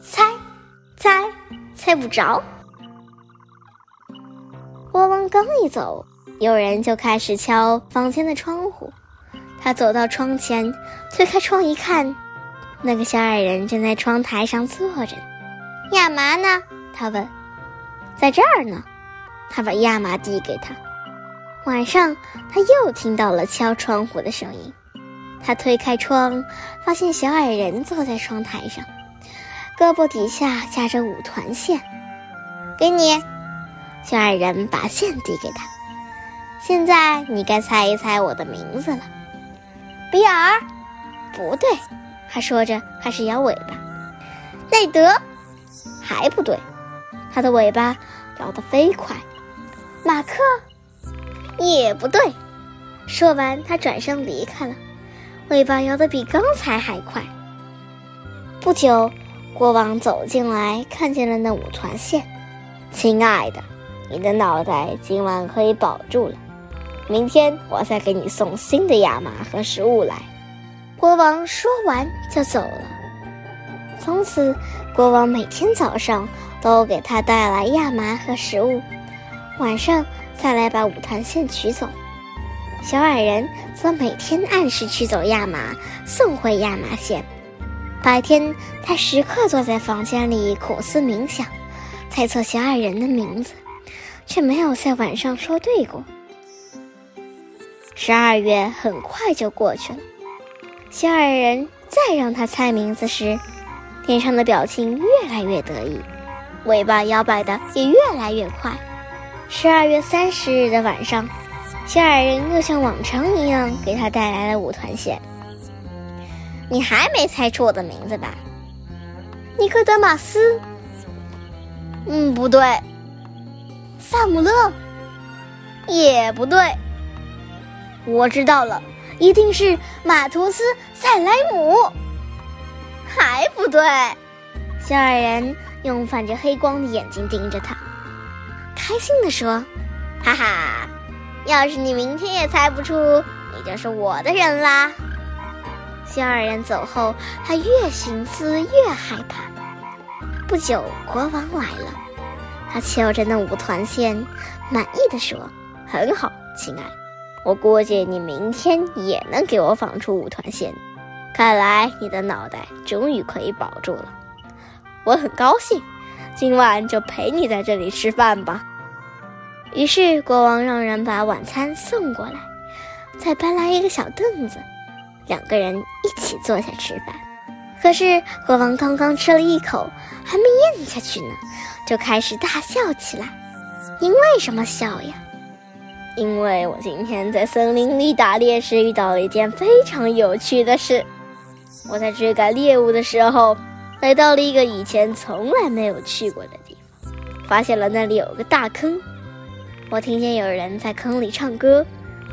猜，猜，猜不着。国王刚一走，有人就开始敲房间的窗户。他走到窗前，推开窗一看，那个小矮人正在窗台上坐着。亚麻呢？他问。在这儿呢。他把亚麻递给他。晚上，他又听到了敲窗户的声音。他推开窗，发现小矮人坐在窗台上，胳膊底下夹着五团线。给你，小矮人把线递给他。现在你该猜一猜我的名字了。比尔，不对。他说着开始摇尾巴。内德，还不对。他的尾巴摇得飞快。马克，也不对。说完，他转身离开了。尾巴摇得比刚才还快。不久，国王走进来，看见了那五团线。亲爱的，你的脑袋今晚可以保住了。明天我再给你送新的亚麻和食物来。国王说完就走了。从此，国王每天早上都给他带来亚麻和食物，晚上再来把五团线取走。小矮人则每天按时取走亚麻，送回亚麻线。白天，他时刻坐在房间里苦思冥想，猜测小矮人的名字，却没有在晚上说对过。十二月很快就过去了，小矮人再让他猜名字时，脸上的表情越来越得意，尾巴摇摆的也越来越快。十二月三十日的晚上。小矮人又像往常一样给他带来了五团线。你还没猜出我的名字吧？尼克德马斯？嗯，不对。萨姆勒？也不对。我知道了，一定是马图斯塞莱姆。还不对。小矮人用泛着黑光的眼睛盯着他，开心地说：“哈哈。”要是你明天也猜不出，你就是我的人啦。小矮人走后，他越寻思越害怕。不久，国王来了，他敲着那五团线，满意的说：“很好，亲爱，我估计你明天也能给我放出五团线。看来你的脑袋终于可以保住了。我很高兴，今晚就陪你在这里吃饭吧。”于是国王让人把晚餐送过来，再搬来一个小凳子，两个人一起坐下吃饭。可是国王刚刚吃了一口，还没咽下去呢，就开始大笑起来。您为什么笑呀？因为我今天在森林里打猎时遇到了一件非常有趣的事。我在追赶猎物的时候，来到了一个以前从来没有去过的地方，发现了那里有个大坑。我听见有人在坑里唱歌，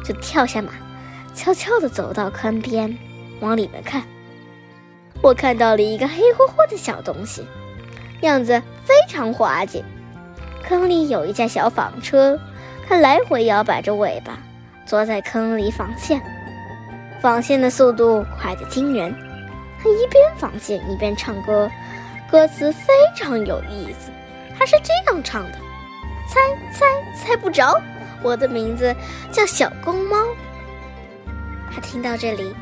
就跳下马，悄悄地走到坑边，往里面看。我看到了一个黑乎乎的小东西，样子非常滑稽。坑里有一架小纺车，它来回摇摆着尾巴，坐在坑里纺线。纺线的速度快得惊人，它一边纺线一边唱歌，歌词非常有意思。它是这样唱的。猜猜猜不着，我的名字叫小公猫。他听到这里，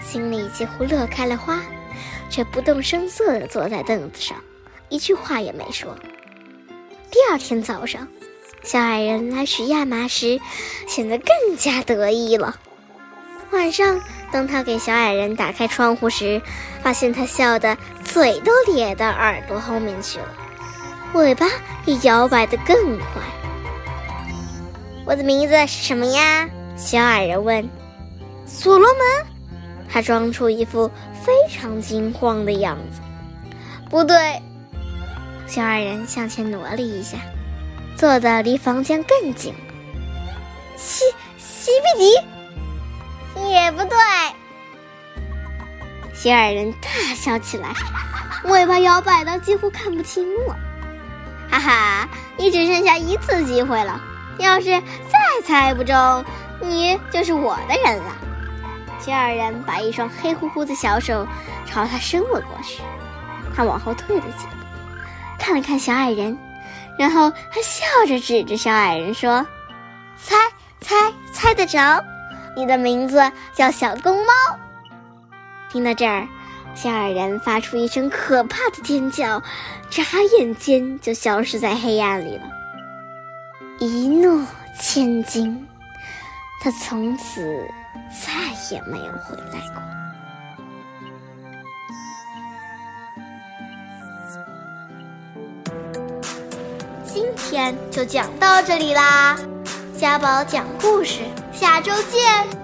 心里几乎乐开了花，却不动声色地坐在凳子上，一句话也没说。第二天早上，小矮人来取亚麻时，显得更加得意了。晚上，当他给小矮人打开窗户时，发现他笑得嘴都咧到耳朵后面去了。尾巴也摇摆得更快。我的名字是什么呀？小矮人问。所罗门。他装出一副非常惊慌的样子。不对。小矮人向前挪了一下，坐的离房间更近了。西西比迪。也不对。小矮人大笑起来，尾巴摇摆的几乎看不清了。哈哈，你只剩下一次机会了。要是再猜不中，你就是我的人了。小矮人把一双黑乎乎的小手朝他伸了过去。他往后退了几步，看了看小矮人，然后他笑着指着小矮人说：“猜猜猜得着？你的名字叫小公猫。”听到这儿，小矮人发出一声可怕的尖叫，眨眼间就消失在黑暗里了。一诺千金，他从此再也没有回来过。今天就讲到这里啦，家宝讲故事，下周见。